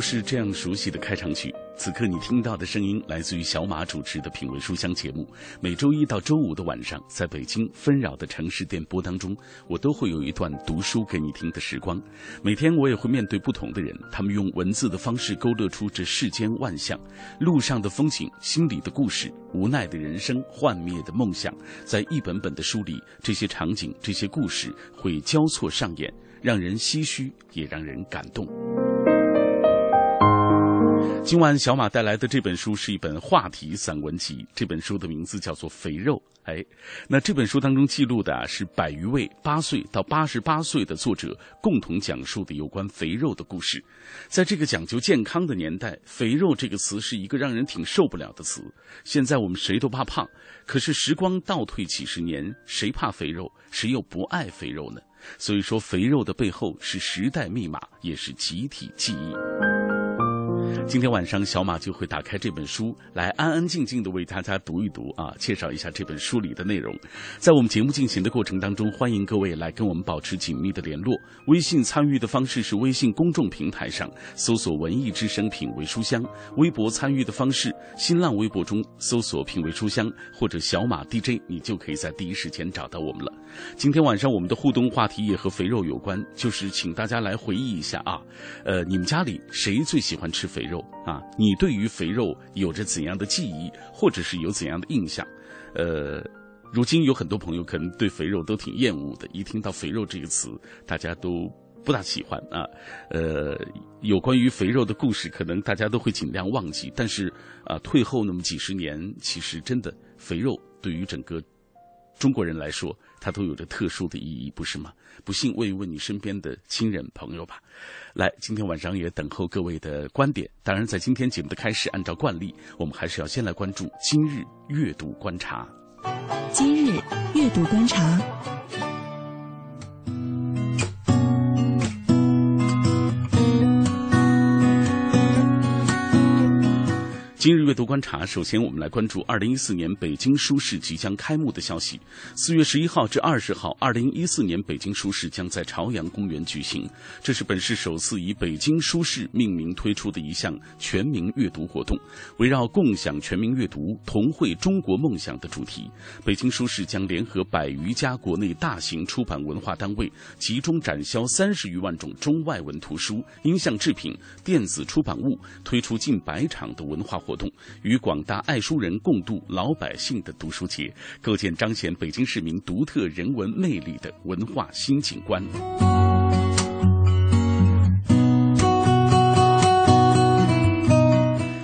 又是这样熟悉的开场曲。此刻你听到的声音来自于小马主持的《品味书香》节目。每周一到周五的晚上，在北京纷扰的城市电波当中，我都会有一段读书给你听的时光。每天我也会面对不同的人，他们用文字的方式勾勒出这世间万象：路上的风景、心里的故事、无奈的人生、幻灭的梦想。在一本本的书里，这些场景、这些故事会交错上演，让人唏嘘，也让人感动。今晚小马带来的这本书是一本话题散文集，这本书的名字叫做《肥肉》。哎，那这本书当中记录的是百余位八岁到八十八岁的作者共同讲述的有关肥肉的故事。在这个讲究健康的年代，“肥肉”这个词是一个让人挺受不了的词。现在我们谁都怕胖，可是时光倒退几十年，谁怕肥肉？谁又不爱肥肉呢？所以说，肥肉的背后是时代密码，也是集体记忆。今天晚上，小马就会打开这本书，来安安静静的为大家读一读啊，介绍一下这本书里的内容。在我们节目进行的过程当中，欢迎各位来跟我们保持紧密的联络。微信参与的方式是微信公众平台上搜索“文艺之声品味书香”，微博参与的方式，新浪微博中搜索“品味书香”或者“小马 DJ”，你就可以在第一时间找到我们了。今天晚上我们的互动话题也和肥肉有关，就是请大家来回忆一下啊，呃，你们家里谁最喜欢吃肥肥肉啊？你对于肥肉有着怎样的记忆，或者是有怎样的印象？呃，如今有很多朋友可能对肥肉都挺厌恶的，一听到肥肉这个词，大家都不大喜欢啊。呃，有关于肥肉的故事，可能大家都会尽量忘记，但是啊，退后那么几十年，其实真的肥肉对于整个。中国人来说，它都有着特殊的意义，不是吗？不信问一问你身边的亲人朋友吧。来，今天晚上也等候各位的观点。当然，在今天节目的开始，按照惯例，我们还是要先来关注今日阅读观察。今日阅读观察。今日阅读观察，首先我们来关注二零一四年北京书市即将开幕的消息。四月十一号至二十号，二零一四年北京书市将在朝阳公园举行。这是本市首次以北京书市命名推出的一项全民阅读活动，围绕共享全民阅读、同绘中国梦想的主题，北京书市将联合百余家国内大型出版文化单位，集中展销三十余万种中外文图书、音像制品、电子出版物，推出近百场的文化。活动与广大爱书人共度老百姓的读书节，构建彰显北京市民独特人文魅力的文化新景观。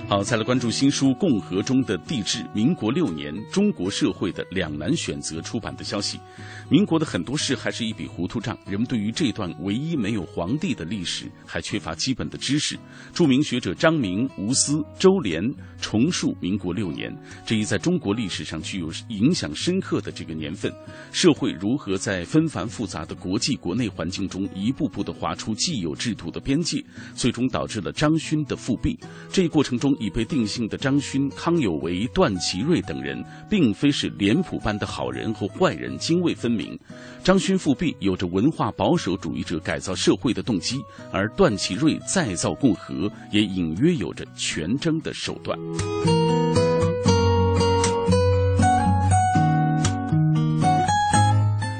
好，再来关注新书《共和中的帝制：民国六年中国社会的两难选择》出版的消息。民国的很多事还是一笔糊涂账，人们对于这段唯一没有皇帝的历史还缺乏基本的知识。著名学者张明、吴思、周濂重述民国六年这一在中国历史上具有影响深刻的这个年份，社会如何在纷繁复杂的国际国内环境中一步步的划出既有制度的边界，最终导致了张勋的复辟。这一过程中，已被定性的张勋、康有为、段祺瑞等人，并非是脸谱般的好人和坏人泾渭分明。张勋复辟有着文化保守主义者改造社会的动机，而段祺瑞再造共和也隐约有着权争的手段。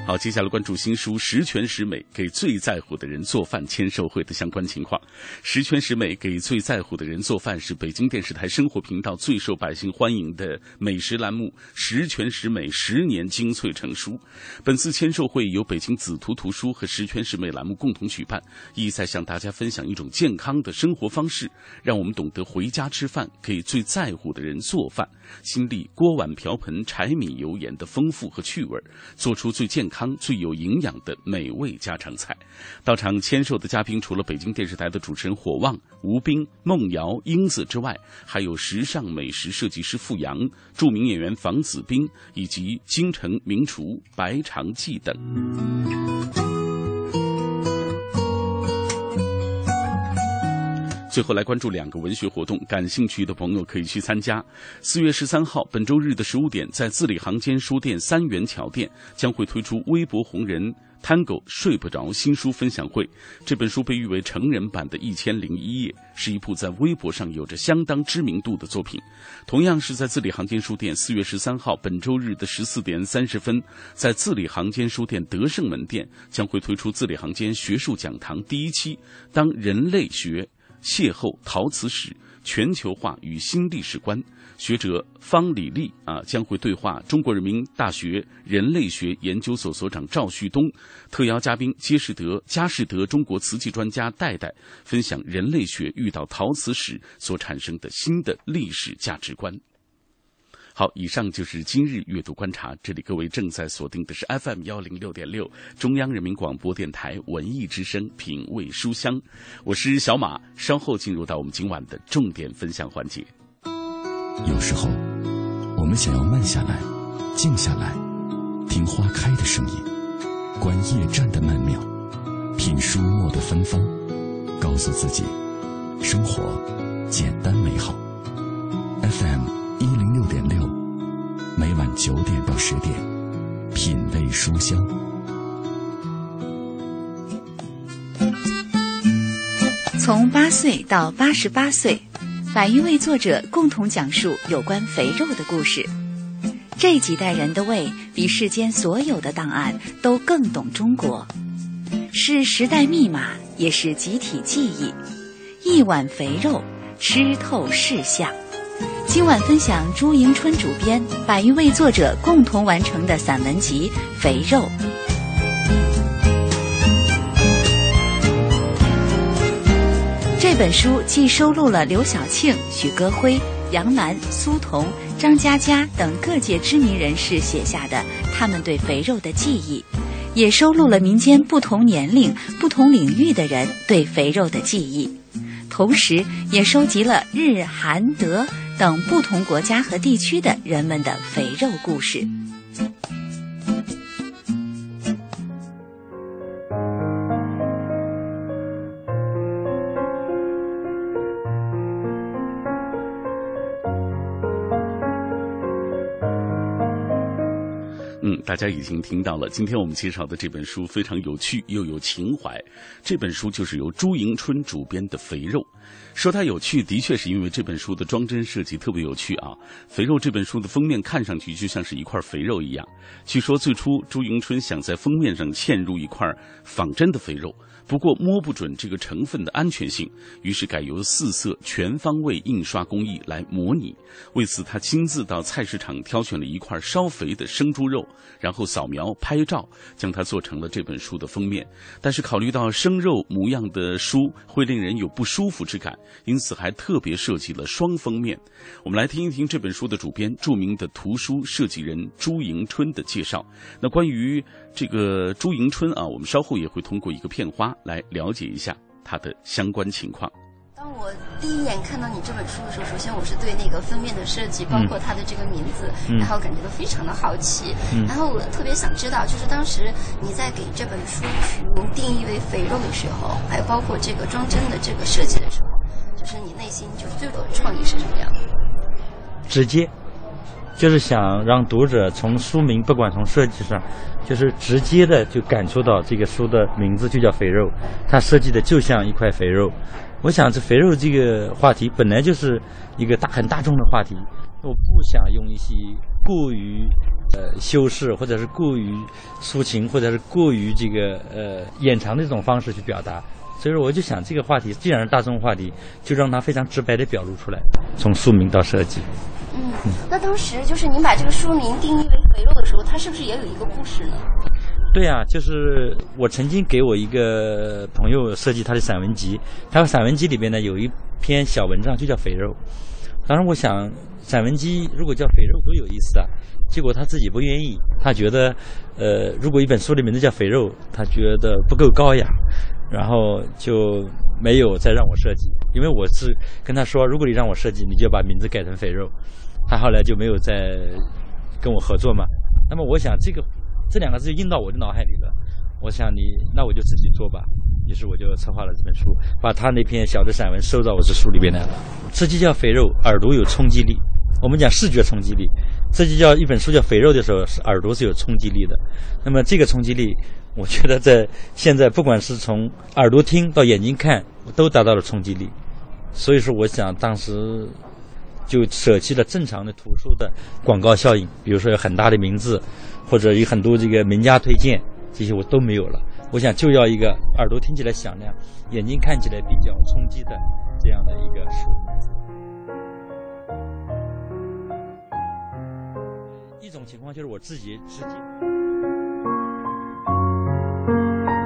好，接下来关注新书《十全十美》，给最在乎的人做饭签售会的相关情况。《十全十美》给最在乎的人做饭是北京电视台生活频道最受百姓欢迎的美食栏目，《十全十美》十年精粹成书。本次签售会由北京紫图图书和《十全十美》栏目共同举办，意在向大家分享一种健康的生活方式，让我们懂得回家吃饭，给最在乎的人做饭，经历锅碗瓢盆、柴米油盐的丰富和趣味，做出最健康。康最有营养的美味家常菜，到场签售的嘉宾除了北京电视台的主持人火旺、吴斌、孟瑶、英子之外，还有时尚美食设计师傅阳、著名演员房子斌以及京城名厨白长记等。最后来关注两个文学活动，感兴趣的朋友可以去参加。四月十三号，本周日的十五点，在字里行间书店三元桥店将会推出微博红人 Tango 睡不着新书分享会。这本书被誉为成人版的《一千零一夜》，是一部在微博上有着相当知名度的作品。同样是在字里行间书店，四月十三号，本周日的十四点三十分，在字里行间书店德胜门店将会推出字里行间学术讲堂第一期，当人类学。邂逅陶瓷史全球化与新历史观，学者方李丽啊将会对话中国人民大学人类学研究所所长赵旭东，特邀嘉宾佳士德佳士德中国瓷器专家戴戴分享人类学遇到陶瓷史所产生的新的历史价值观。好，以上就是今日阅读观察。这里各位正在锁定的是 FM 幺零六点六，中央人民广播电台文艺之声品味书香，我是小马。稍后进入到我们今晚的重点分享环节。有时候，我们想要慢下来，静下来，听花开的声音，观夜战的曼妙，品书墨的芬芳，告诉自己，生活简单美好。FM。九点到十点，品味书香。从八岁到八十八岁，百余位作者共同讲述有关肥肉的故事。这几代人的胃比世间所有的档案都更懂中国，是时代密码，也是集体记忆。一碗肥肉，吃透世相。今晚分享朱迎春主编、百余位作者共同完成的散文集《肥肉》。这本书既收录了刘晓庆、许戈辉、杨澜、苏童、张嘉佳等各界知名人士写下的他们对肥肉的记忆，也收录了民间不同年龄、不同领域的人对肥肉的记忆，同时也收集了日、韩、德。等不同国家和地区的人们的肥肉故事。嗯，大家已经听到了。今天我们介绍的这本书非常有趣又有情怀。这本书就是由朱迎春主编的《肥肉》。说它有趣，的确是因为这本书的装帧设计特别有趣啊！肥肉这本书的封面看上去就像是一块肥肉一样。据说最初朱迎春想在封面上嵌入一块仿真的肥肉。不过摸不准这个成分的安全性，于是改由四色全方位印刷工艺来模拟。为此，他亲自到菜市场挑选了一块烧肥的生猪肉，然后扫描拍照，将它做成了这本书的封面。但是考虑到生肉模样的书会令人有不舒服之感，因此还特别设计了双封面。我们来听一听这本书的主编、著名的图书设计人朱迎春的介绍。那关于这个朱迎春啊，我们稍后也会通过一个片花。来了解一下他的相关情况。当我第一眼看到你这本书的时候，首先我是对那个封面的设计，包括它的这个名字，然后感觉到非常的好奇。然后我特别想知道，就是当时你在给这本书取名定义为“肥肉”的时候，还有包括这个装帧的这个设计的时候，就是你内心就最多的创意是什么样？直接。就是想让读者从书名，不管从设计上，就是直接的就感受到这个书的名字就叫肥肉，它设计的就像一块肥肉。我想这肥肉这个话题本来就是一个大很大众的话题。我不想用一些过于呃修饰，或者是过于抒情，或者是过于这个呃掩藏的这种方式去表达。所以说，我就想这个话题既然是大众话题，就让它非常直白的表露出来，从书名到设计。嗯，那当时就是您把这个书名定义为“肥肉”的时候，它是不是也有一个故事呢？对呀、就是我曾经给我一个朋友设计他的散文集，他的散文集里边呢有一篇小文章就叫《肥肉》。当时我想，散文集如果叫《肥肉》多有意思啊！结果他自己不愿意，他觉得，呃，如果一本书的名字叫《肥肉》，他觉得不够高雅，然后就没有再让我设计。因为我是跟他说，如果你让我设计，你就把名字改成《肥肉》。他后来就没有再跟我合作嘛。那么我想这个这两个字就印到我的脑海里了。我想你，那我就自己做吧。于是我就策划了这本书，把他那篇小的散文收到我这书里边来了。这就叫肥肉，耳朵有冲击力。我们讲视觉冲击力，这就叫一本书叫肥肉的时候，耳朵是有冲击力的。那么这个冲击力，我觉得在现在不管是从耳朵听到眼睛看，都达到了冲击力。所以说，我想当时就舍弃了正常的图书的广告效应，比如说有很大的名字，或者有很多这个名家推荐，这些我都没有了。我想就要一个耳朵听起来响亮，眼睛看起来比较冲击的这样的一个书。一种情况就是我自己直接。好，我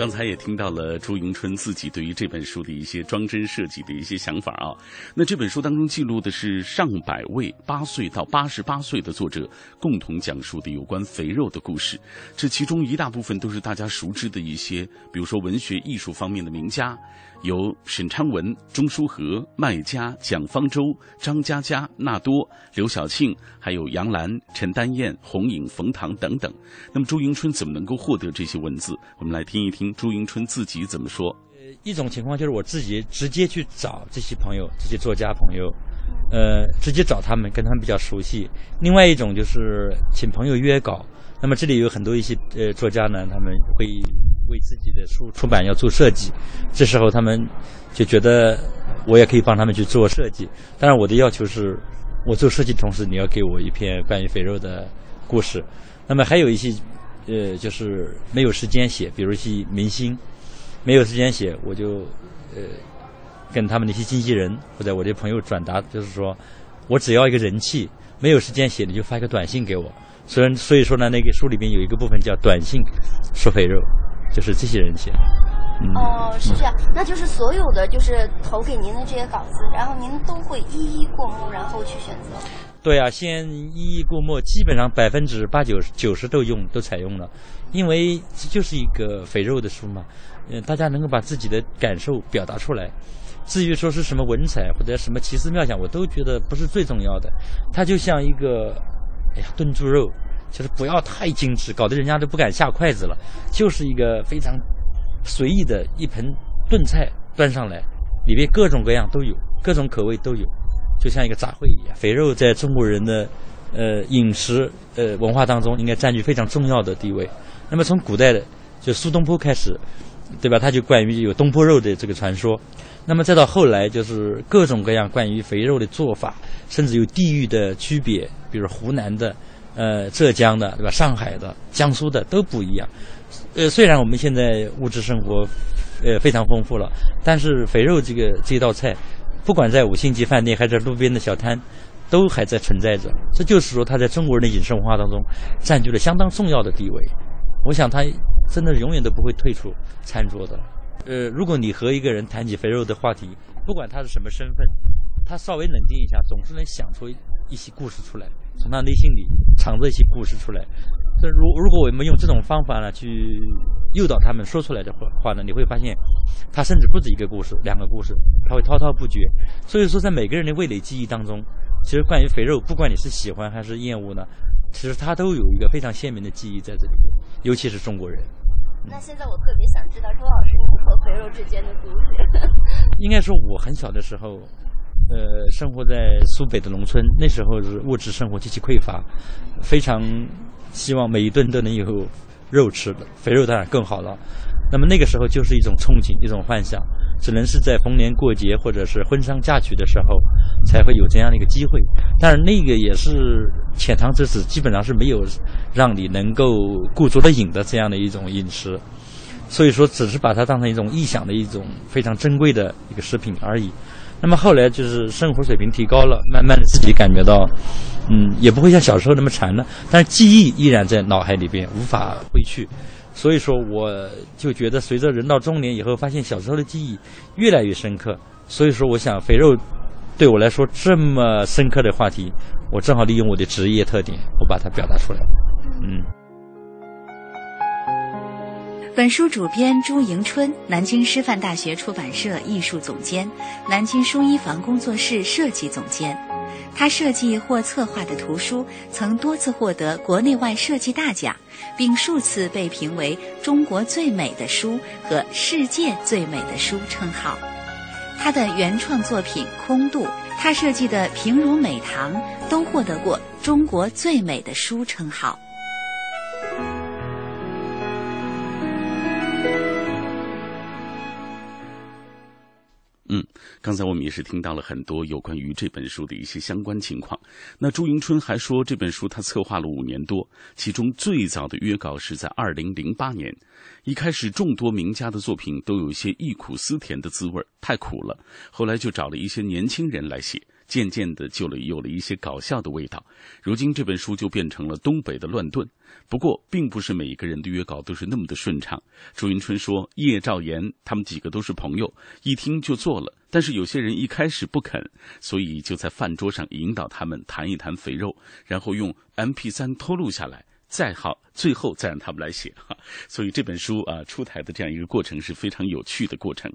刚才也听到了朱迎春自己对于这本书的一些装帧设计的一些想法啊。那这本书当中记录的是上百位八岁到八十八岁的作者共同讲述的有关肥肉的故事。这其中一大部分都是大家熟知的一些，比如说文学艺术方面的名家，有沈昌文、钟书和、麦家、蒋方舟、张嘉佳、纳多、刘晓庆，还有杨澜、陈丹燕、红影、冯唐等等。那么朱迎春怎么能够获得这些文字？我们来听一听朱迎春自己怎么说。呃一种情况就是我自己直接去找这些朋友、这些作家朋友，呃，直接找他们，跟他们比较熟悉。另外一种就是请朋友约稿。那么这里有很多一些呃作家呢，他们会为自己的书出版要做设计，这时候他们就觉得我也可以帮他们去做设计。当然我的要求是，我做设计同时，你要给我一篇关于肥肉的故事。那么还有一些呃，就是没有时间写，比如一些明星。没有时间写，我就呃跟他们那些经纪人或者我的朋友转达，就是说我只要一个人气，没有时间写，你就发一个短信给我。所以所以说呢，那个书里面有一个部分叫短信说肥肉，就是这些人写。哦，是这样，那就是所有的就是投给您的这些稿子，然后您都会一一过目，然后去选择。对啊，先一一过目，基本上百分之八九九十都用都采用了，因为这就是一个肥肉的书嘛，嗯，大家能够把自己的感受表达出来。至于说是什么文采或者什么奇思妙想，我都觉得不是最重要的。它就像一个，哎呀，炖猪肉，就是不要太精致，搞得人家都不敢下筷子了。就是一个非常随意的一盆炖菜端上来，里面各种各样都有，各种口味都有。就像一个杂烩一样，肥肉在中国人的呃饮食呃文化当中应该占据非常重要的地位。那么从古代的就苏东坡开始，对吧？他就关于有东坡肉的这个传说。那么再到后来，就是各种各样关于肥肉的做法，甚至有地域的区别，比如湖南的、呃浙江的，对吧？上海的、江苏的都不一样。呃，虽然我们现在物质生活呃非常丰富了，但是肥肉这个这道菜。不管在五星级饭店还是路边的小摊，都还在存在着。这就是说，它在中国人的饮食文化当中占据了相当重要的地位。我想，它真的永远都不会退出餐桌的。呃，如果你和一个人谈起肥肉的话题，不管他是什么身份，他稍微冷静一下，总是能想出一些故事出来，从他内心里藏着一些故事出来。这如如果我们用这种方法呢，去诱导他们说出来的话话呢，你会发现，他甚至不止一个故事，两个故事，他会滔滔不绝。所以说，在每个人的味蕾记忆当中，其实关于肥肉，不管你是喜欢还是厌恶呢，其实他都有一个非常鲜明的记忆在这里，尤其是中国人。那现在我特别想知道周老师你和肥肉之间的故事。应该说，我很小的时候，呃，生活在苏北的农村，那时候是物质生活极其匮乏，非常希望每一顿都能有肉吃的，肥肉当然更好了。那么那个时候就是一种憧憬，一种幻想，只能是在逢年过节或者是婚丧嫁娶的时候才会有这样的一个机会。但是那个也是浅尝辄止，基本上是没有让你能够顾足了瘾的这样的一种饮食。所以说，只是把它当成一种臆想的一种非常珍贵的一个食品而已。那么后来就是生活水平提高了，慢慢的自己感觉到，嗯，也不会像小时候那么馋了，但是记忆依然在脑海里边无法挥去。所以说，我就觉得随着人到中年以后，发现小时候的记忆越来越深刻。所以说，我想肥肉对我来说这么深刻的话题，我正好利用我的职业特点，我把它表达出来。嗯。本书主编朱迎春，南京师范大学出版社艺术总监，南京书衣房工作室设计总监。他设计或策划的图书曾多次获得国内外设计大奖，并数次被评为中国最美的书和世界最美的书称号。他的原创作品《空渡》，他设计的《平如美堂》都获得过中国最美的书称号。刚才我们也是听到了很多有关于这本书的一些相关情况。那朱迎春还说，这本书他策划了五年多，其中最早的约稿是在二零零八年。一开始，众多名家的作品都有一些忆苦思甜的滋味太苦了。后来就找了一些年轻人来写。渐渐的，就了有了一些搞笑的味道。如今这本书就变成了东北的乱炖。不过，并不是每一个人的约稿都是那么的顺畅。朱云春说：“叶兆言他们几个都是朋友，一听就做了。但是有些人一开始不肯，所以就在饭桌上引导他们谈一谈肥肉，然后用 M P 三偷录下来。”再好，最后再让他们来写哈。所以这本书啊出台的这样一个过程是非常有趣的过程。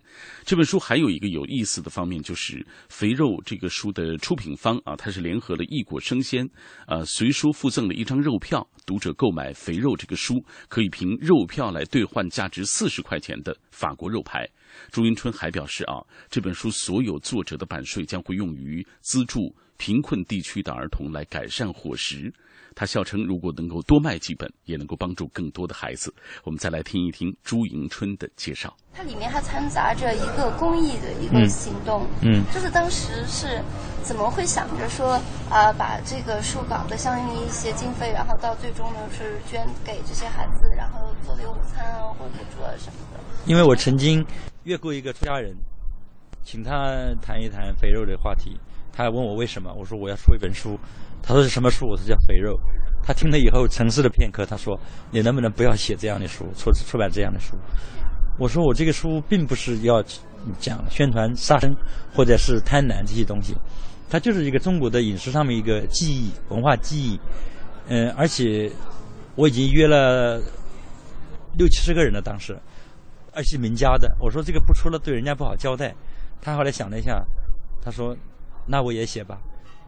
这本书还有一个有意思的方面，就是《肥肉》这个书的出品方啊，它是联合了异果生鲜，呃，随书附赠了一张肉票，读者购买《肥肉》这个书，可以凭肉票来兑换价值四十块钱的法国肉排。朱云春还表示啊，这本书所有作者的版税将会用于资助贫困地区的儿童来改善伙食。他笑称，如果能够多卖几本，也能够帮助更多的孩子。我们再来听一听朱迎春的介绍。它里面还掺杂着一个公益的一个行动，嗯，就是当时是怎么会想着说啊，把这个书稿的相应一些经费，然后到最终呢是捐给这些孩子，然后作为午餐啊或补助啊什么的。因为我曾经约过一个出家人，请他谈一谈肥肉的话题，他还问我为什么，我说我要出一本书。他说是什么书？我说叫肥肉。他听了以后沉思了片刻，他说：“你能不能不要写这样的书，出出版这样的书？”我说：“我这个书并不是要讲宣传杀生或者是贪婪这些东西，它就是一个中国的饮食上面一个记忆文化记忆。嗯，而且我已经约了六七十个人了，当时，而且名家的。我说这个不出了对人家不好交代。他后来想了一下，他说：“那我也写吧。”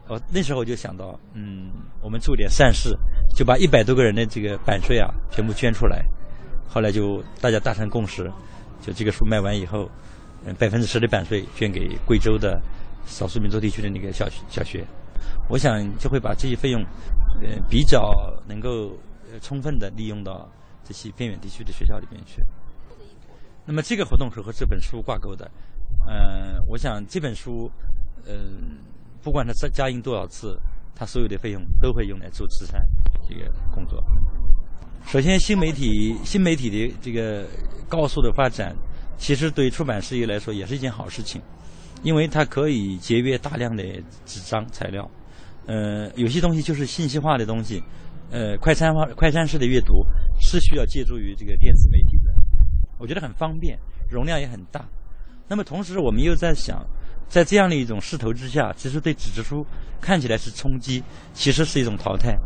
哦，那时候我就想到，嗯，我们做点善事，就把一百多个人的这个版税啊全部捐出来。后来就大家达成共识，就这个书卖完以后，嗯，百分之十的版税捐给贵州的少数民族地区的那个小小学。我想就会把这些费用，呃，比较能够充分的利用到这些边远地区的学校里面去。那么这个活动是和这本书挂钩的，嗯，我想这本书，嗯。不管他加加印多少次，他所有的费用都会用来做慈善这个工作。首先，新媒体新媒体的这个高速的发展，其实对出版事业来说也是一件好事情，因为它可以节约大量的纸张材料。呃，有些东西就是信息化的东西，呃，快餐化、快餐式的阅读是需要借助于这个电子媒体的。我觉得很方便，容量也很大。那么同时，我们又在想。在这样的一种势头之下，其实对纸质书看起来是冲击，其实是一种淘汰。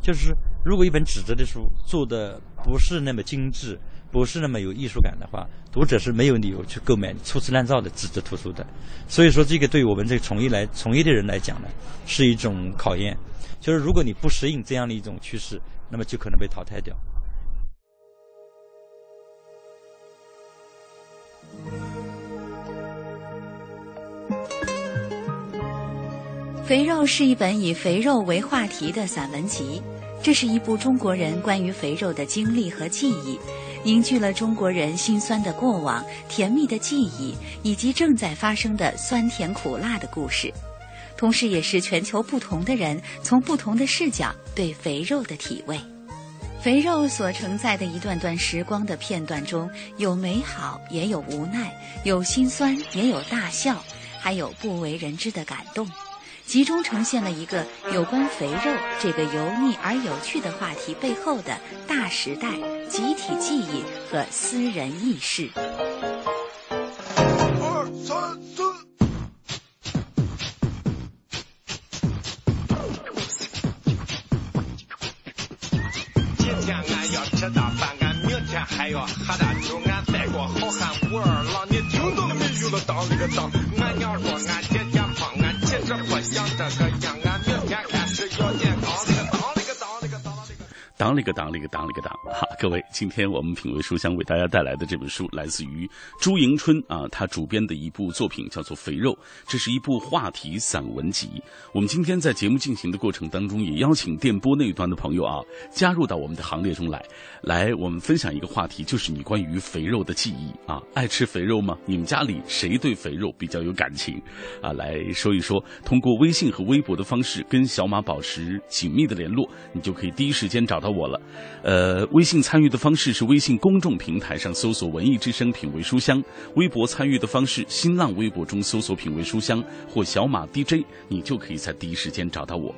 就是如果一本纸质的书做的不是那么精致，不是那么有艺术感的话，读者是没有理由去购买粗制滥造的纸质图书的。所以说，这个对我们这个从业来从业的人来讲呢，是一种考验。就是如果你不适应这样的一种趋势，那么就可能被淘汰掉。《肥肉》是一本以肥肉为话题的散文集，这是一部中国人关于肥肉的经历和记忆，凝聚了中国人心酸的过往、甜蜜的记忆以及正在发生的酸甜苦辣的故事，同时也是全球不同的人从不同的视角对肥肉的体味。肥肉所承载的一段段时光的片段中有美好，也有无奈，有心酸，也有大笑，还有不为人知的感动。集中呈现了一个有关肥肉这个油腻而有趣的话题背后的大时代、集体记忆和私人意识。二三四。今天俺要吃大饭，俺明天还要喝大酒，俺带过好汉武二郎，你听到了没有？了当那个当，一个当了一个当了一个当，哈，各位，今天我们品味书香为大家带来的这本书来自于朱迎春啊，他主编的一部作品叫做《肥肉》，这是一部话题散文集。我们今天在节目进行的过程当中，也邀请电波那一端的朋友啊，加入到我们的行列中来，来我们分享一个话题，就是你关于肥肉的记忆啊，爱吃肥肉吗？你们家里谁对肥肉比较有感情啊？来说一说，通过微信和微博的方式跟小马保持紧密的联络，你就可以第一时间找到我了。呃，微信参与的方式是微信公众平台上搜索“文艺之声品味书香”，微博参与的方式，新浪微博中搜索“品味书香”或小马 DJ，你就可以在第一时间找到我。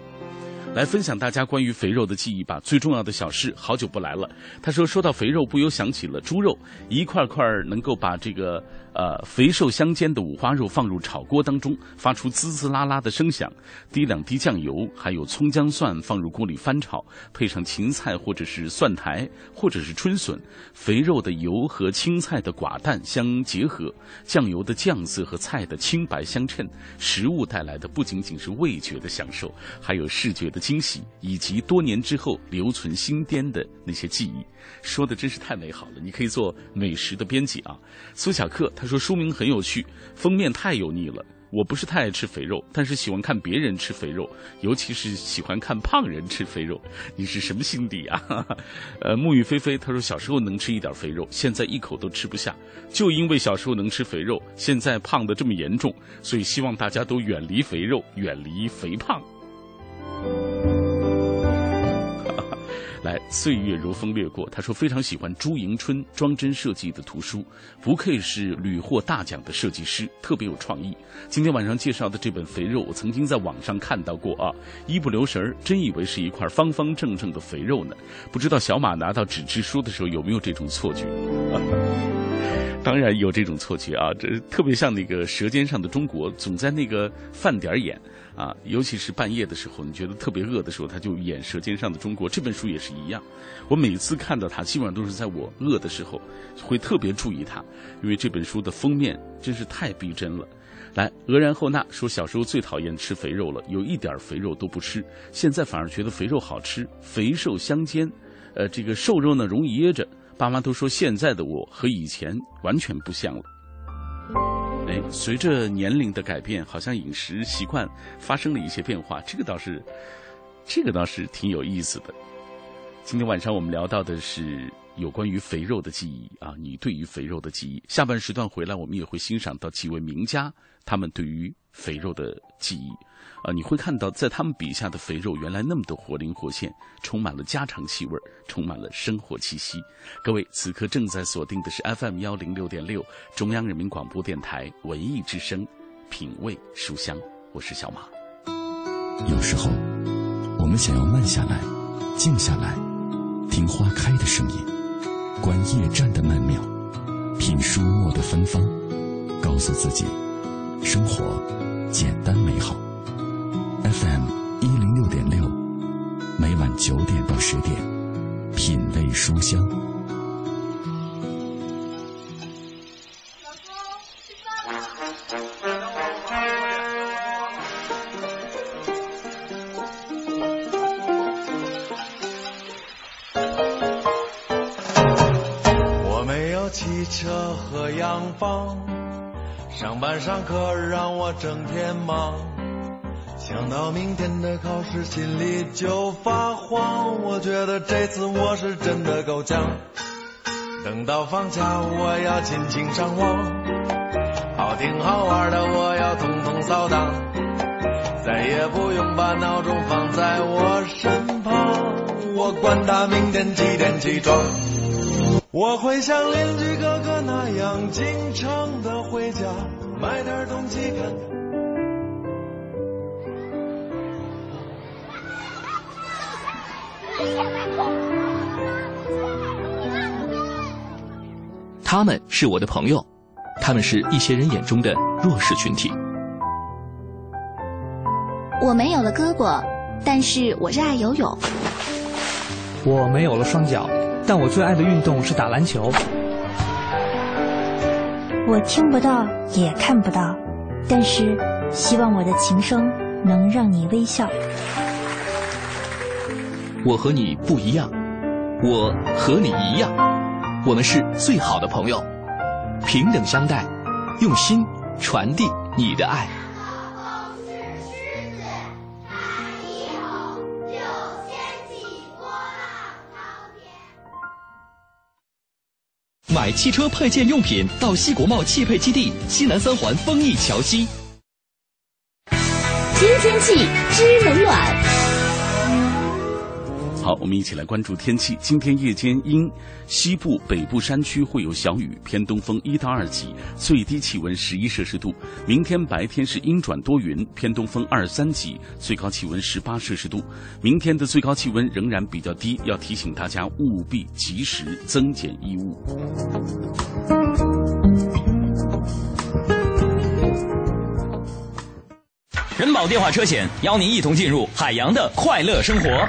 来分享大家关于肥肉的记忆吧。最重要的小事，好久不来了。他说，说到肥肉，不由想起了猪肉，一块块能够把这个呃肥瘦相间的五花肉放入炒锅当中，发出滋滋啦啦的声响。滴两滴酱油，还有葱姜蒜放入锅里翻炒，配上芹菜或者是蒜苔或者是春笋，肥肉的油和青菜的寡淡相结合，酱油的酱色和菜的清白相衬，食物带来的不仅仅是味觉的享受，还有视觉的。惊喜以及多年之后留存心巅的那些记忆，说的真是太美好了。你可以做美食的编辑啊。苏小克他他说书名很有趣，封面太油腻了。我不是太爱吃肥肉，但是喜欢看别人吃肥肉，尤其是喜欢看胖人吃肥肉。你是什么心底啊？呃，沐雨菲菲他说小时候能吃一点肥肉，现在一口都吃不下，就因为小时候能吃肥肉，现在胖的这么严重，所以希望大家都远离肥肉，远离肥胖。来，岁月如风掠过。他说非常喜欢朱迎春装帧设计的图书，不愧是屡获大奖的设计师，特别有创意。今天晚上介绍的这本《肥肉》，我曾经在网上看到过啊，一不留神儿，真以为是一块方方正正的肥肉呢。不知道小马拿到纸质书的时候有没有这种错觉？当然有这种错觉啊，这特别像那个《舌尖上的中国》，总在那个饭点儿演。啊，尤其是半夜的时候，你觉得特别饿的时候，他就演《舌尖上的中国》这本书也是一样。我每次看到他，基本上都是在我饿的时候，会特别注意他，因为这本书的封面真是太逼真了。来，俄然后娜说，小时候最讨厌吃肥肉了，有一点肥肉都不吃，现在反而觉得肥肉好吃，肥瘦相间。呃，这个瘦肉呢容易噎着，爸妈都说现在的我和以前完全不像了。哎，随着年龄的改变，好像饮食习惯发生了一些变化，这个倒是，这个倒是挺有意思的。今天晚上我们聊到的是有关于肥肉的记忆啊，你对于肥肉的记忆。下半时段回来，我们也会欣赏到几位名家他们对于肥肉的记忆。啊，你会看到，在他们笔下的肥肉原来那么的活灵活现，充满了家常气味，充满了生活气息。各位，此刻正在锁定的是 FM 幺零六点六，中央人民广播电台文艺之声，品味书香，我是小马。有时候，我们想要慢下来，静下来，听花开的声音，观夜战的曼妙，品书墨的芬芳，告诉自己，生活简单美好。FM 一零六点六，每晚九点到十点，品味书香。上课让我整天忙。想到明天的考试，心里就发慌。我觉得这次我是真的够呛。等到放假，我要尽情上网，好听好玩的我要通通扫荡，再也不用把闹钟放在我身旁。我管他明天几点起床，我会像邻居哥哥那样经常的回家买点东西看。他们是我的朋友，他们是一些人眼中的弱势群体。我没有了胳膊，但是我热爱游泳。我没有了双脚，但我最爱的运动是打篮球。我听不到，也看不到，但是希望我的琴声能让你微笑。我和你不一样，我和你一样，我们是最好的朋友，平等相待，用心传递你的爱。买汽车配件用品到西国贸汽配基地西南三环丰益桥西。新天气知冷暖。好，我们一起来关注天气。今天夜间阴，西部、北部山区会有小雨，偏东风一到二级，最低气温十一摄氏度。明天白天是阴转多云，偏东风二三级，最高气温十八摄氏度。明天的最高气温仍然比较低，要提醒大家务必及时增减衣物。人保电话车险邀您一同进入海洋的快乐生活。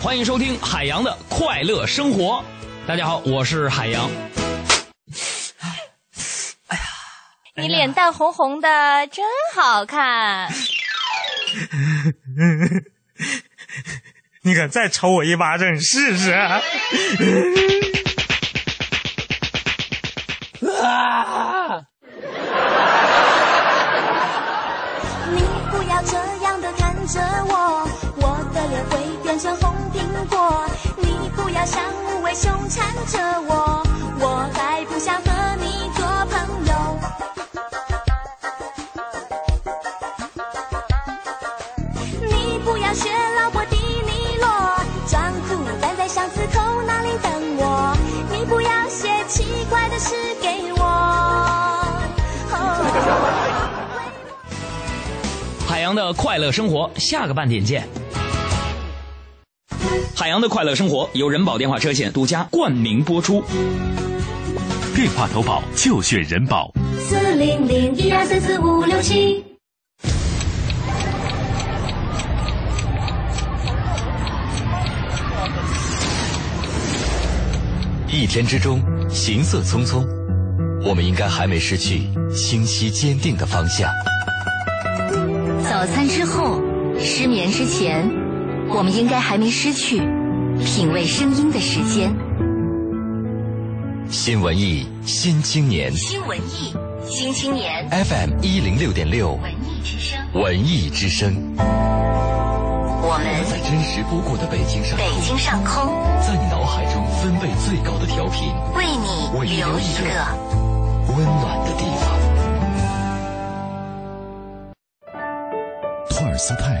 欢迎收听海洋的快乐生活。大家好，我是海洋。哎呀你脸蛋红红的，真好看。你可再抽我一巴掌试试！啊！你不要这样的看着我，苹果。你不要像无尾熊缠着我，我还不想和你做朋友。你不要学老伯迪尼洛，装酷站在巷子口那里等我。你不要写奇怪的诗给我。海洋的快乐生活，下个半点见。海洋的快乐生活由人保电话车险独家冠名播出。电话投保就选人保。四零零一二三四五六七。一天之中，行色匆匆，我们应该还没失去清晰坚定的方向。早餐之后，失眠之前，我们应该还没失去品味声音的时间。新文艺新青年新文艺新青年 FM 一零六点六文艺之声文艺之声。我们在真实播过的北京上空，北京上空，在你脑海中分贝最高的调频，为你留一个温暖的地方。托尔斯泰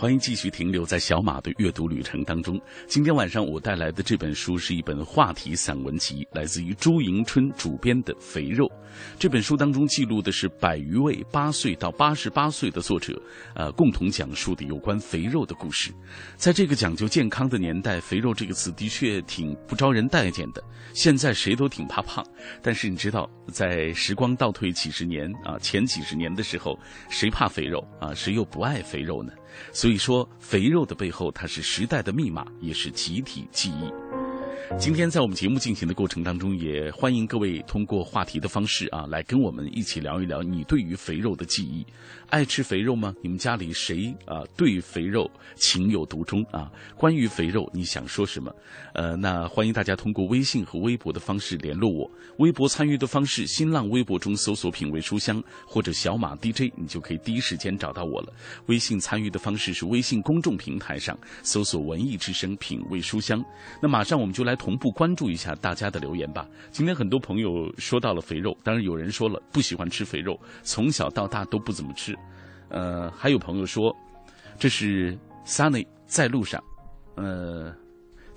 欢迎继续停留在小马的阅读旅程当中。今天晚上我带来的这本书是一本话题散文集，来自于朱迎春主编的《肥肉》。这本书当中记录的是百余位八岁到八十八岁的作者，呃，共同讲述的有关肥肉的故事。在这个讲究健康的年代，“肥肉”这个词的确挺不招人待见的。现在谁都挺怕胖，但是你知道，在时光倒退几十年啊，前几十年的时候，谁怕肥肉啊？谁又不爱肥肉呢？所以说，肥肉的背后，它是时代的密码，也是集体记忆。今天在我们节目进行的过程当中，也欢迎各位通过话题的方式啊，来跟我们一起聊一聊你对于肥肉的记忆。爱吃肥肉吗？你们家里谁啊对肥肉情有独钟啊？关于肥肉，你想说什么？呃，那欢迎大家通过微信和微博的方式联络我。微博参与的方式，新浪微博中搜索“品味书香”或者“小马 DJ”，你就可以第一时间找到我了。微信参与的方式是微信公众平台上搜索“文艺之声品味书香”。那马上我们就来同步关注一下大家的留言吧。今天很多朋友说到了肥肉，当然有人说了不喜欢吃肥肉，从小到大都不怎么吃。呃，还有朋友说，这是 Sunny 在路上。呃，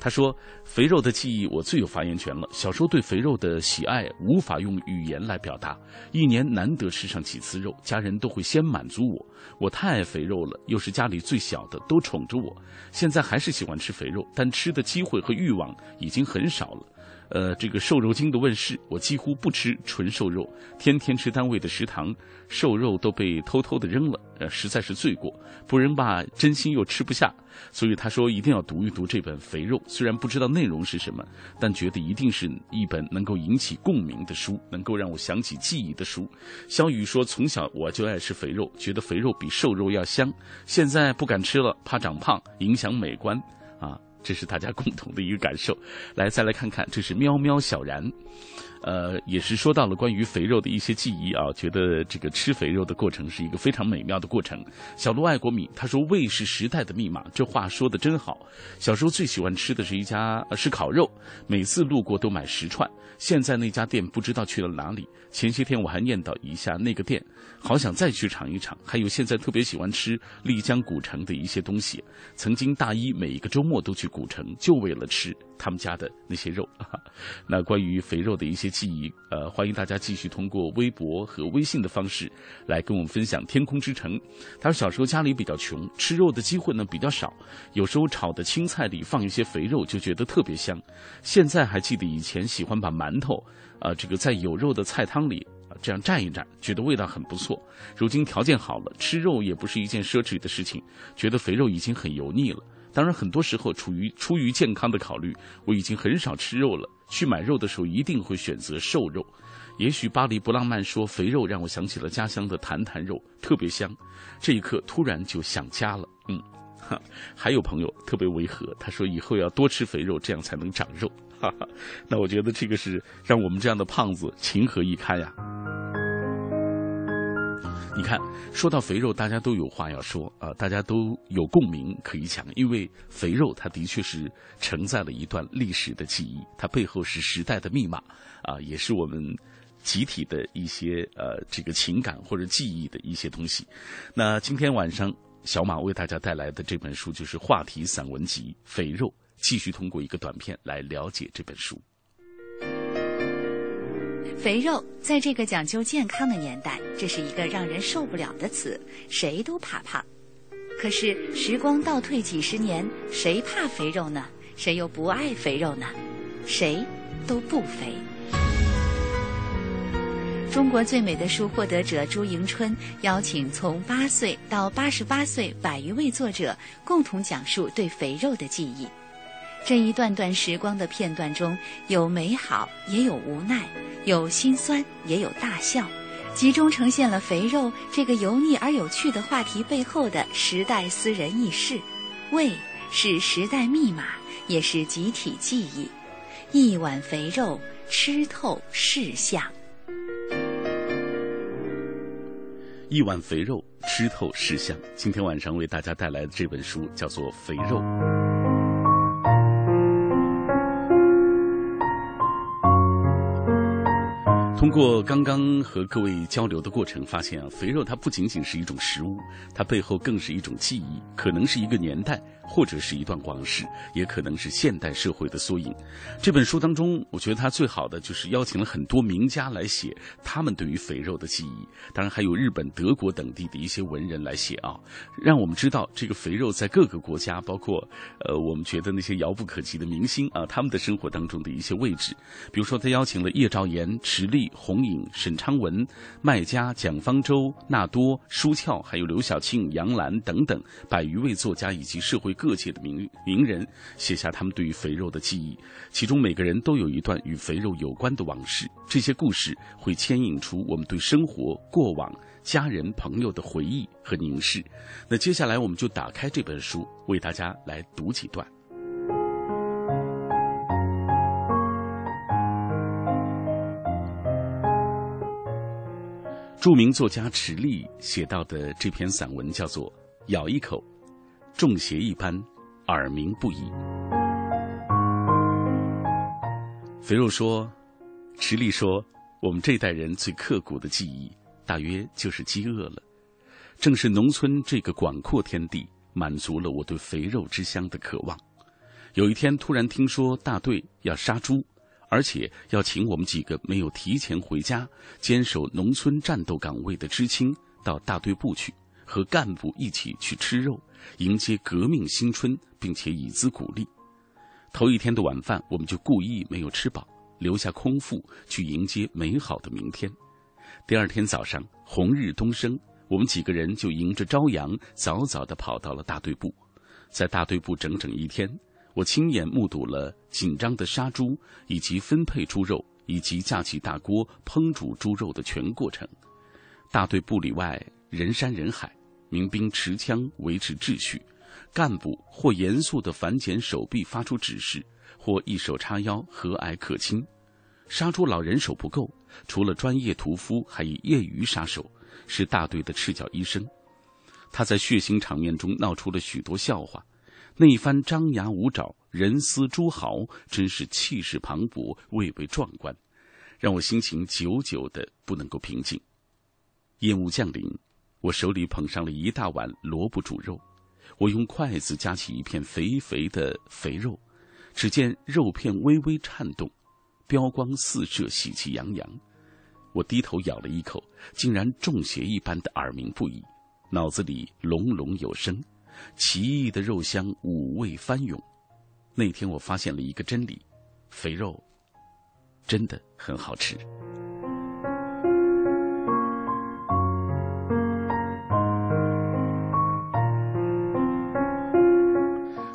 他说肥肉的记忆我最有发言权了。小时候对肥肉的喜爱无法用语言来表达，一年难得吃上几次肉，家人都会先满足我。我太爱肥肉了，又是家里最小的，都宠着我。现在还是喜欢吃肥肉，但吃的机会和欲望已经很少了。呃，这个瘦肉精的问世，我几乎不吃纯瘦肉，天天吃单位的食堂，瘦肉都被偷偷的扔了，呃，实在是罪过。不扔吧，真心又吃不下，所以他说一定要读一读这本《肥肉》，虽然不知道内容是什么，但觉得一定是一本能够引起共鸣的书，能够让我想起记忆的书。肖宇说，从小我就爱吃肥肉，觉得肥肉比瘦肉要香，现在不敢吃了，怕长胖，影响美观，啊。这是大家共同的一个感受，来再来看看，这是喵喵小然，呃，也是说到了关于肥肉的一些记忆啊，觉得这个吃肥肉的过程是一个非常美妙的过程。小鹿爱国米他说胃是时代的密码，这话说的真好。小时候最喜欢吃的是一家是烤肉，每次路过都买十串。现在那家店不知道去了哪里。前些天我还念叨一下那个店，好想再去尝一尝。还有现在特别喜欢吃丽江古城的一些东西。曾经大一每一个周末都去古城，就为了吃他们家的那些肉。那关于肥肉的一些记忆，呃，欢迎大家继续通过微博和微信的方式来跟我们分享。天空之城，他说小时候家里比较穷，吃肉的机会呢比较少，有时候炒的青菜里放一些肥肉就觉得特别香。现在还记得以前喜欢把馒头。啊，这个在有肉的菜汤里啊，这样蘸一蘸，觉得味道很不错。如今条件好了，吃肉也不是一件奢侈的事情，觉得肥肉已经很油腻了。当然，很多时候处于出于健康的考虑，我已经很少吃肉了。去买肉的时候，一定会选择瘦肉。也许巴黎不浪漫说肥肉让我想起了家乡的坛坛肉，特别香。这一刻突然就想家了。嗯，哈还有朋友特别违和，他说以后要多吃肥肉，这样才能长肉。哈哈，那我觉得这个是让我们这样的胖子情何以堪呀！你看，说到肥肉，大家都有话要说啊，大家都有共鸣可以讲，因为肥肉它的确是承载了一段历史的记忆，它背后是时代的密码啊，也是我们集体的一些呃这个情感或者记忆的一些东西。那今天晚上，小马为大家带来的这本书就是话题散文集《肥肉》。继续通过一个短片来了解这本书。肥肉在这个讲究健康的年代，这是一个让人受不了的词，谁都怕胖。可是时光倒退几十年，谁怕肥肉呢？谁又不爱肥肉呢？谁都不肥。中国最美的书获得者朱迎春邀请从八岁到八十八岁百余位作者，共同讲述对肥肉的记忆。这一段段时光的片段中有美好，也有无奈，有心酸，也有大笑，集中呈现了肥肉这个油腻而有趣的话题背后的时代私人轶事。胃是时代密码，也是集体记忆。一碗肥肉，吃透世相。一碗肥肉，吃透世相。今天晚上为大家带来的这本书叫做《肥肉》。通过刚刚和各位交流的过程，发现啊，肥肉它不仅仅是一种食物，它背后更是一种记忆，可能是一个年代，或者是一段往事，也可能是现代社会的缩影。这本书当中，我觉得它最好的就是邀请了很多名家来写他们对于肥肉的记忆，当然还有日本、德国等地的一些文人来写啊，让我们知道这个肥肉在各个国家，包括呃我们觉得那些遥不可及的明星啊，他们的生活当中的一些位置。比如说，他邀请了叶兆言、池莉。红影、沈昌文、麦家、蒋方舟、纳多、舒翘，还有刘晓庆、杨澜等等百余位作家以及社会各界的名名人，写下他们对于肥肉的记忆。其中每个人都有一段与肥肉有关的往事，这些故事会牵引出我们对生活、过往、家人、朋友的回忆和凝视。那接下来我们就打开这本书，为大家来读几段。著名作家池莉写到的这篇散文叫做《咬一口，中邪一般，耳鸣不已》。肥肉说：“池莉说，我们这代人最刻骨的记忆，大约就是饥饿了。正是农村这个广阔天地，满足了我对肥肉之乡的渴望。有一天，突然听说大队要杀猪。”而且要请我们几个没有提前回家、坚守农村战斗岗位的知青到大队部去，和干部一起去吃肉，迎接革命新春，并且以资鼓励。头一天的晚饭，我们就故意没有吃饱，留下空腹去迎接美好的明天。第二天早上，红日东升，我们几个人就迎着朝阳，早早地跑到了大队部，在大队部整整一天。我亲眼目睹了紧张的杀猪，以及分配猪肉，以及架起大锅烹煮猪肉的全过程。大队部里外人山人海，民兵持枪维持秩序，干部或严肃地反剪手臂发出指示，或一手叉腰和蔼可亲。杀猪老人手不够，除了专业屠夫，还以业余杀手，是大队的赤脚医生。他在血腥场面中闹出了许多笑话。那一番张牙舞爪、人撕猪豪，真是气势磅礴、蔚为壮观，让我心情久久的不能够平静。烟雾降临，我手里捧上了一大碗萝卜煮肉，我用筷子夹起一片肥肥的肥肉，只见肉片微微颤动，标光四射，喜气洋洋。我低头咬了一口，竟然中邪一般的耳鸣不已，脑子里隆隆有声。奇异的肉香，五味翻涌。那天我发现了一个真理：肥肉真的很好吃。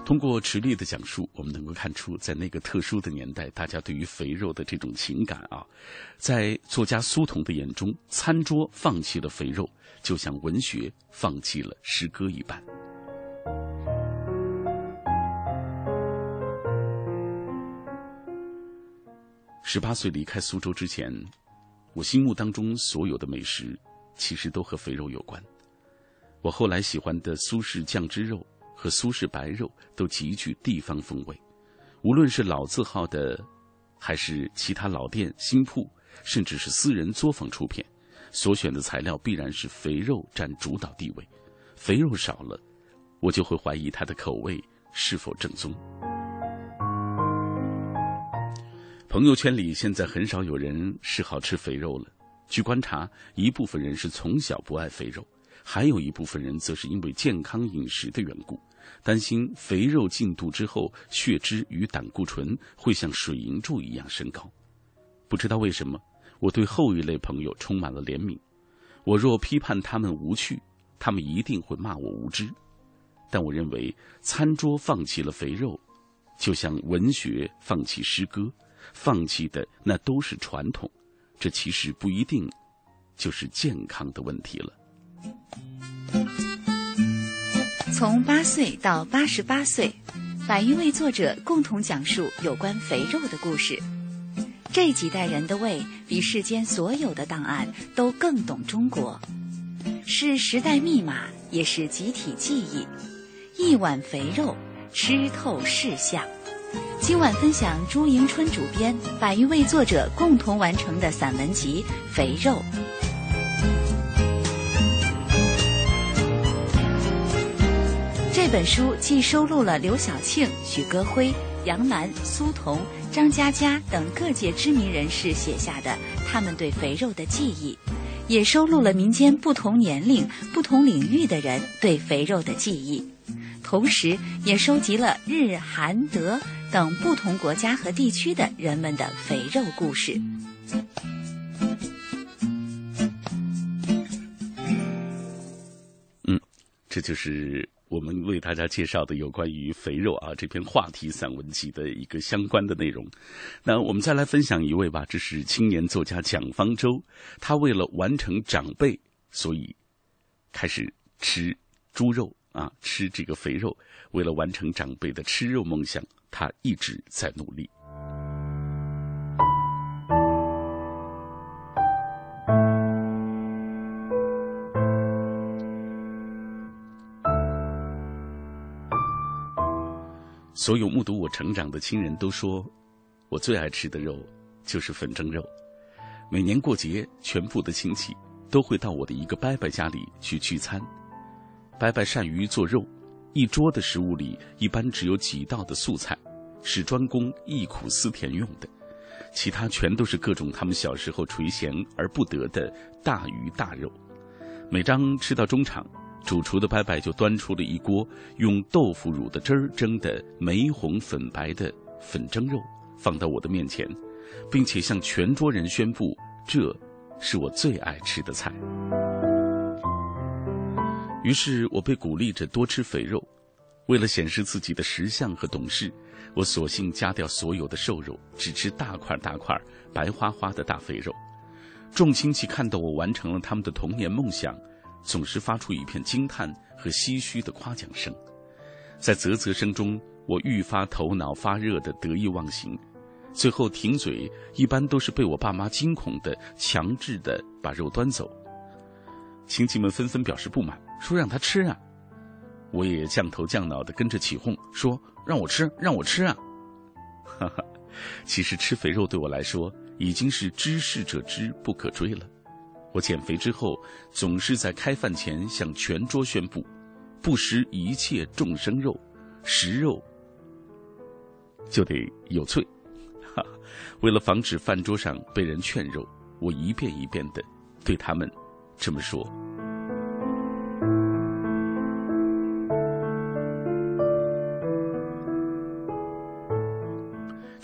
通过池莉的讲述，我们能够看出，在那个特殊的年代，大家对于肥肉的这种情感啊，在作家苏童的眼中，餐桌放弃了肥肉，就像文学放弃了诗歌一般。十八岁离开苏州之前，我心目当中所有的美食，其实都和肥肉有关。我后来喜欢的苏式酱汁肉和苏式白肉都极具地方风味。无论是老字号的，还是其他老店、新铺，甚至是私人作坊出品，所选的材料必然是肥肉占主导地位。肥肉少了，我就会怀疑它的口味是否正宗。朋友圈里现在很少有人嗜好吃肥肉了。据观察，一部分人是从小不爱肥肉，还有一部分人则是因为健康饮食的缘故，担心肥肉进肚之后，血脂与胆固醇会像水银柱一样升高。不知道为什么，我对后一类朋友充满了怜悯。我若批判他们无趣，他们一定会骂我无知。但我认为，餐桌放弃了肥肉，就像文学放弃诗歌。放弃的那都是传统，这其实不一定就是健康的问题了。从八岁到八十八岁，百余位作者共同讲述有关肥肉的故事。这几代人的胃比世间所有的档案都更懂中国，是时代密码，也是集体记忆。一碗肥肉，吃透世相。今晚分享朱迎春主编、百余位作者共同完成的散文集《肥肉》。本书既收录了刘晓庆、许戈辉、杨澜、苏童、张嘉佳等各界知名人士写下的他们对肥肉的记忆，也收录了民间不同年龄、不同领域的人对肥肉的记忆，同时也收集了日、韩、德等不同国家和地区的人们的肥肉故事。嗯，这就是。我们为大家介绍的有关于肥肉啊这篇话题散文集的一个相关的内容。那我们再来分享一位吧，这是青年作家蒋方舟，他为了完成长辈，所以开始吃猪肉啊，吃这个肥肉。为了完成长辈的吃肉梦想，他一直在努力。所有目睹我成长的亲人都说，我最爱吃的肉就是粉蒸肉。每年过节，全部的亲戚都会到我的一个伯伯家里去聚餐。伯伯善于做肉，一桌的食物里一般只有几道的素菜，是专供忆苦思甜用的，其他全都是各种他们小时候垂涎而不得的大鱼大肉。每当吃到中场，主厨的伯伯就端出了一锅用豆腐乳的汁儿蒸的玫红粉白的粉蒸肉，放到我的面前，并且向全桌人宣布：“这是我最爱吃的菜。”于是我被鼓励着多吃肥肉。为了显示自己的识相和懂事，我索性加掉所有的瘦肉，只吃大块大块、白花花的大肥肉。众亲戚看到我完成了他们的童年梦想。总是发出一片惊叹和唏嘘的夸奖声，在啧啧声中，我愈发头脑发热的得意忘形，最后停嘴一般都是被我爸妈惊恐的强制的把肉端走。亲戚们纷纷表示不满，说让他吃啊，我也降头降脑的跟着起哄，说让我吃，让我吃啊，哈哈，其实吃肥肉对我来说已经是知事者知不可追了。我减肥之后，总是在开饭前向全桌宣布：不食一切众生肉，食肉就得有罪。哈，为了防止饭桌上被人劝肉，我一遍一遍的对他们这么说。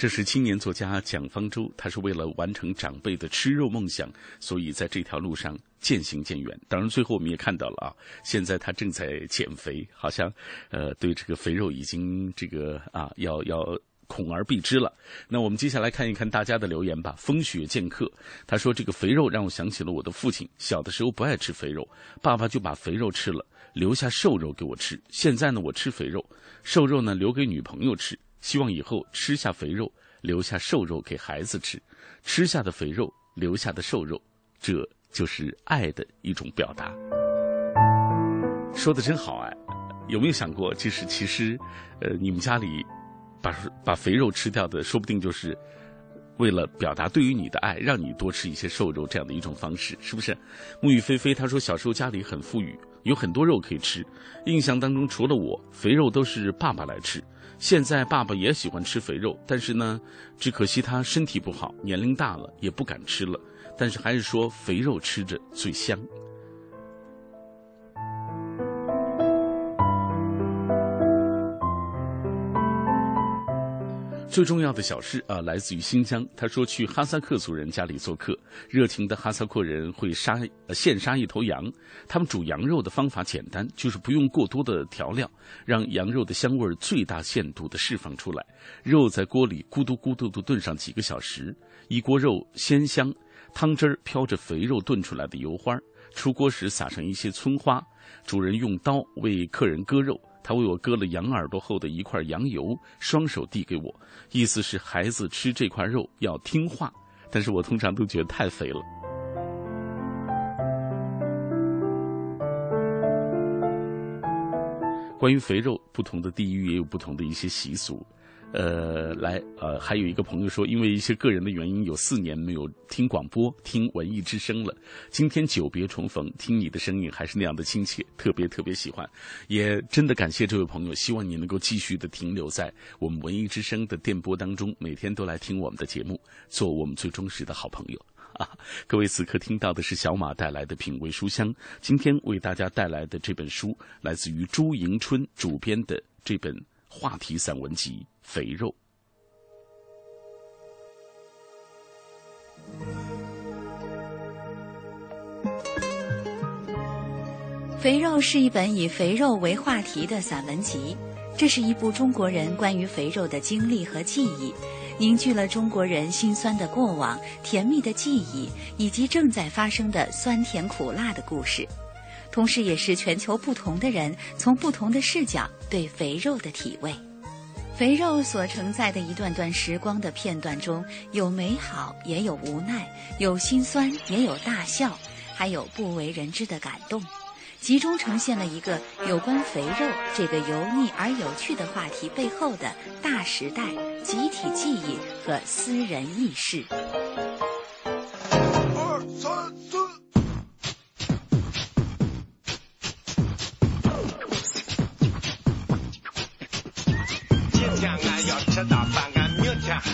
这是青年作家蒋方舟，他是为了完成长辈的吃肉梦想，所以在这条路上渐行渐远。当然，最后我们也看到了啊，现在他正在减肥，好像呃对这个肥肉已经这个啊要要恐而避之了。那我们接下来看一看大家的留言吧。风雪剑客他说：“这个肥肉让我想起了我的父亲，小的时候不爱吃肥肉，爸爸就把肥肉吃了，留下瘦肉给我吃。现在呢，我吃肥肉，瘦肉呢留给女朋友吃。”希望以后吃下肥肉，留下瘦肉给孩子吃；吃下的肥肉，留下的瘦肉，这就是爱的一种表达。说的真好哎！有没有想过，就是其实，呃，你们家里把把肥肉吃掉的，说不定就是为了表达对于你的爱，让你多吃一些瘦肉这样的一种方式，是不是？沐雨霏霏他说，小时候家里很富裕，有很多肉可以吃。印象当中，除了我，肥肉都是爸爸来吃。现在爸爸也喜欢吃肥肉，但是呢，只可惜他身体不好，年龄大了也不敢吃了。但是还是说肥肉吃着最香。最重要的小事啊，来自于新疆。他说去哈萨克族人家里做客，热情的哈萨克人会杀现杀一头羊。他们煮羊肉的方法简单，就是不用过多的调料，让羊肉的香味最大限度的释放出来。肉在锅里咕嘟咕嘟的炖上几个小时，一锅肉鲜香，汤汁儿飘着肥肉炖出来的油花。出锅时撒上一些葱花，主人用刀为客人割肉。他为我割了羊耳朵后的一块羊油，双手递给我，意思是孩子吃这块肉要听话。但是我通常都觉得太肥了。关于肥肉，不同的地域也有不同的一些习俗。呃，来，呃，还有一个朋友说，因为一些个人的原因，有四年没有听广播、听文艺之声了。今天久别重逢，听你的声音还是那样的亲切，特别特别喜欢。也真的感谢这位朋友，希望你能够继续的停留在我们文艺之声的电波当中，每天都来听我们的节目，做我们最忠实的好朋友。啊，各位此刻听到的是小马带来的品味书香，今天为大家带来的这本书，来自于朱迎春主编的这本话题散文集《肥肉》。《肥肉》是一本以肥肉为话题的散文集，这是一部中国人关于肥肉的经历和记忆，凝聚了中国人辛酸的过往、甜蜜的记忆以及正在发生的酸甜苦辣的故事，同时也是全球不同的人从不同的视角对肥肉的体味。肥肉所承载的一段段时光的片段中，有美好，也有无奈，有心酸，也有大笑，还有不为人知的感动。集中呈现了一个有关肥肉这个油腻而有趣的话题背后的大时代、集体记忆和私人意识。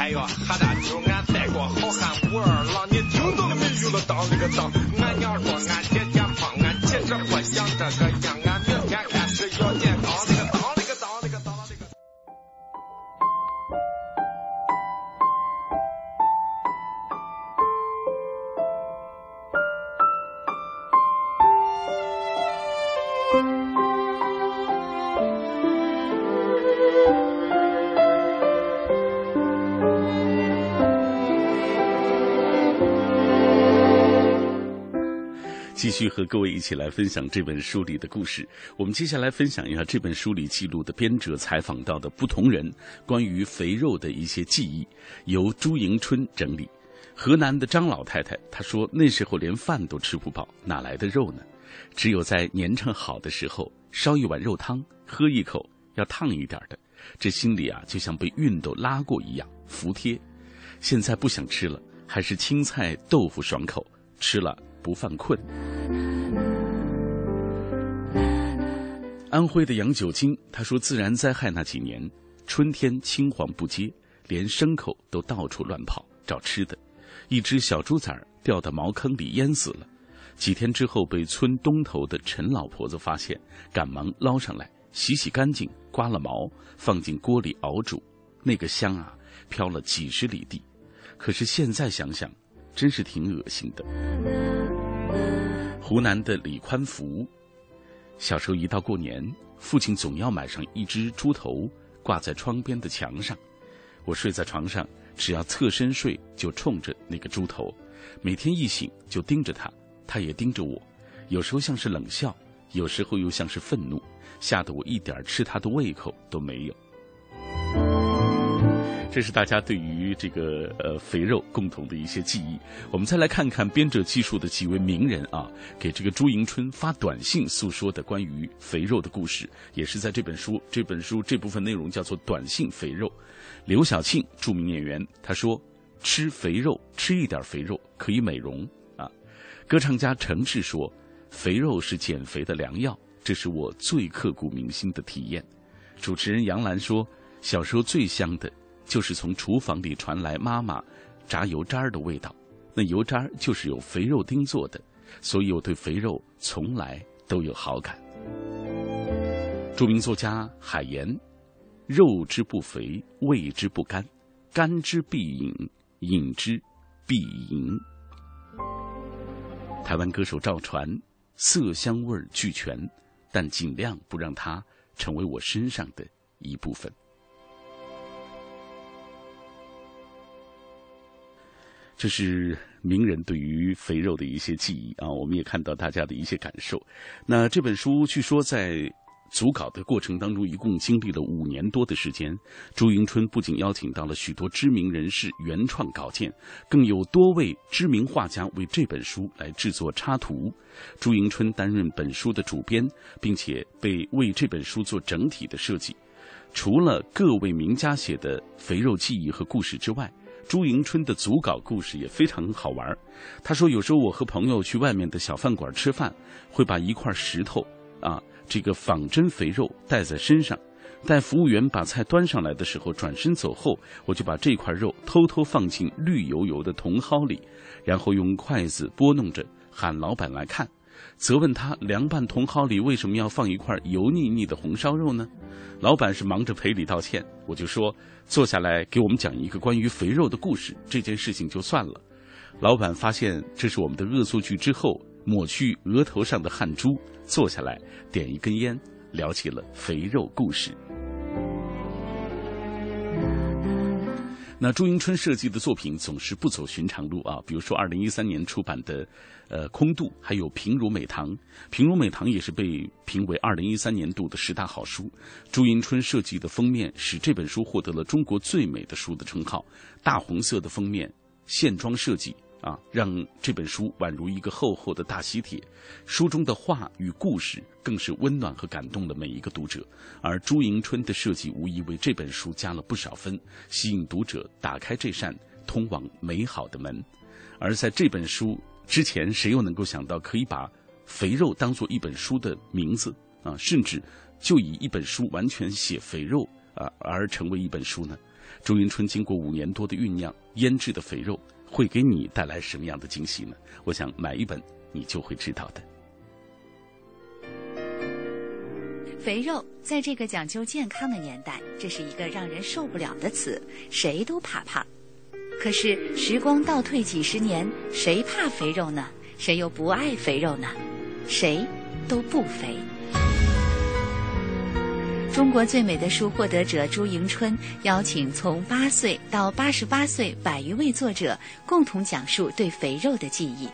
明天还要喝大酒，俺带过好汉武二郎，你听到了没有了？当了个当，俺娘说俺姐姐胖，俺其实不想这个样，继续和各位一起来分享这本书里的故事。我们接下来分享一下这本书里记录的编者采访到的不同人关于肥肉的一些记忆，由朱迎春整理。河南的张老太太她说，那时候连饭都吃不饱，哪来的肉呢？只有在年成好的时候，烧一碗肉汤，喝一口要烫一点的，这心里啊就像被熨斗拉过一样服帖。现在不想吃了，还是青菜豆腐爽口，吃了不犯困。安徽的杨九金他说，自然灾害那几年，春天青黄不接，连牲口都到处乱跑找吃的，一只小猪崽儿掉到茅坑里淹死了。几天之后，被村东头的陈老婆子发现，赶忙捞上来，洗洗干净，刮了毛，放进锅里熬煮，那个香啊，飘了几十里地。可是现在想想，真是挺恶心的。湖南的李宽福，小时候一到过年，父亲总要买上一只猪头，挂在窗边的墙上。我睡在床上，只要侧身睡，就冲着那个猪头。每天一醒就盯着他，他也盯着我。有时候像是冷笑，有时候又像是愤怒，吓得我一点吃他的胃口都没有。这是大家对于这个呃肥肉共同的一些记忆。我们再来看看编者记述的几位名人啊，给这个朱迎春发短信诉说的关于肥肉的故事，也是在这本书。这本书这部分内容叫做《短信肥肉》。刘晓庆，著名演员，他说：“吃肥肉，吃一点肥肉可以美容啊。”歌唱家程志说：“肥肉是减肥的良药，这是我最刻骨铭心的体验。”主持人杨澜说：“小时候最香的。”就是从厨房里传来妈妈炸油渣的味道，那油渣就是由肥肉丁做的，所以我对肥肉从来都有好感。著名作家海岩：“肉之不肥，味之不甘，甘之必饮，饮之必盈。”台湾歌手赵传：“色香味俱全，但尽量不让它成为我身上的一部分。”这是名人对于肥肉的一些记忆啊，我们也看到大家的一些感受。那这本书据说在组稿的过程当中，一共经历了五年多的时间。朱迎春不仅邀请到了许多知名人士原创稿件，更有多位知名画家为这本书来制作插图。朱迎春担任本书的主编，并且被为这本书做整体的设计。除了各位名家写的肥肉记忆和故事之外，朱迎春的组稿故事也非常好玩。他说，有时候我和朋友去外面的小饭馆吃饭，会把一块石头啊，这个仿真肥肉带在身上。待服务员把菜端上来的时候，转身走后，我就把这块肉偷偷放进绿油油的茼蒿里，然后用筷子拨弄着，喊老板来看，责问他凉拌茼蒿里为什么要放一块油腻腻的红烧肉呢？老板是忙着赔礼道歉，我就说坐下来给我们讲一个关于肥肉的故事，这件事情就算了。老板发现这是我们的恶作剧之后，抹去额头上的汗珠，坐下来点一根烟，聊起了肥肉故事。那朱迎春设计的作品总是不走寻常路啊，比如说二零一三年出版的，呃，《空渡》，还有《平如美棠》，《平如美棠》也是被评为二零一三年度的十大好书。朱迎春设计的封面使这本书获得了中国最美的书的称号，大红色的封面，线装设计。啊，让这本书宛如一个厚厚的大喜帖，书中的话与故事更是温暖和感动了每一个读者。而朱迎春的设计无疑为这本书加了不少分，吸引读者打开这扇通往美好的门。而在这本书之前，谁又能够想到可以把肥肉当做一本书的名字啊？甚至就以一本书完全写肥肉啊而成为一本书呢？朱迎春经过五年多的酝酿腌制的肥肉。会给你带来什么样的惊喜呢？我想买一本，你就会知道的。肥肉在这个讲究健康的年代，这是一个让人受不了的词，谁都怕胖。可是时光倒退几十年，谁怕肥肉呢？谁又不爱肥肉呢？谁都不肥。中国最美的书获得者朱迎春邀请从八岁到八十八岁百余位作者共同讲述对肥肉的记忆。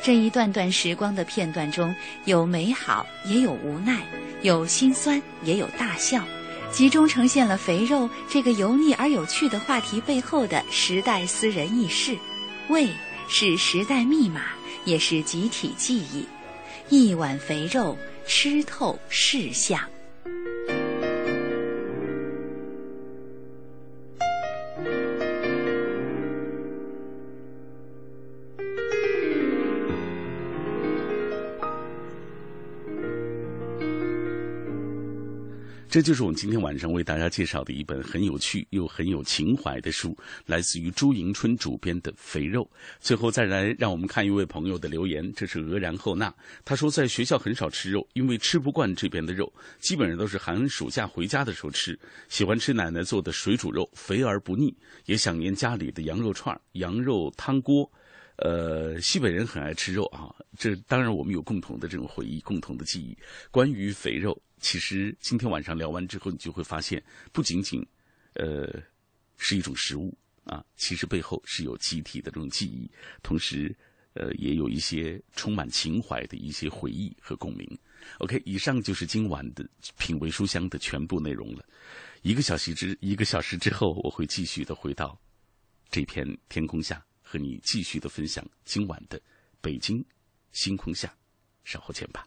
这一段段时光的片段中有美好，也有无奈，有心酸，也有大笑，集中呈现了肥肉这个油腻而有趣的话题背后的时代私人轶事。胃是时代密码，也是集体记忆。一碗肥肉，吃透世相。这就是我们今天晚上为大家介绍的一本很有趣又很有情怀的书，来自于朱迎春主编的《肥肉》。最后再来让我们看一位朋友的留言，这是俄然后娜，他说在学校很少吃肉，因为吃不惯这边的肉，基本上都是寒暑假回家的时候吃。喜欢吃奶奶做的水煮肉，肥而不腻，也想念家里的羊肉串、羊肉汤锅。呃，西北人很爱吃肉啊，这当然我们有共同的这种回忆、共同的记忆。关于肥肉。其实今天晚上聊完之后，你就会发现，不仅仅，呃，是一种食物啊，其实背后是有集体的这种记忆，同时，呃，也有一些充满情怀的一些回忆和共鸣。OK，以上就是今晚的品味书香的全部内容了。一个小时之一个小时之后，我会继续的回到这片天空下，和你继续的分享今晚的北京星空下。稍后见吧。